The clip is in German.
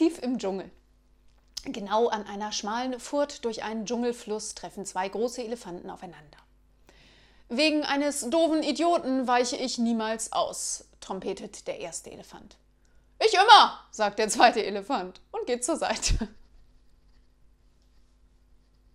tief im Dschungel. Genau an einer schmalen Furt durch einen Dschungelfluss treffen zwei große Elefanten aufeinander. Wegen eines doofen Idioten weiche ich niemals aus, trompetet der erste Elefant. Ich immer, sagt der zweite Elefant und geht zur Seite.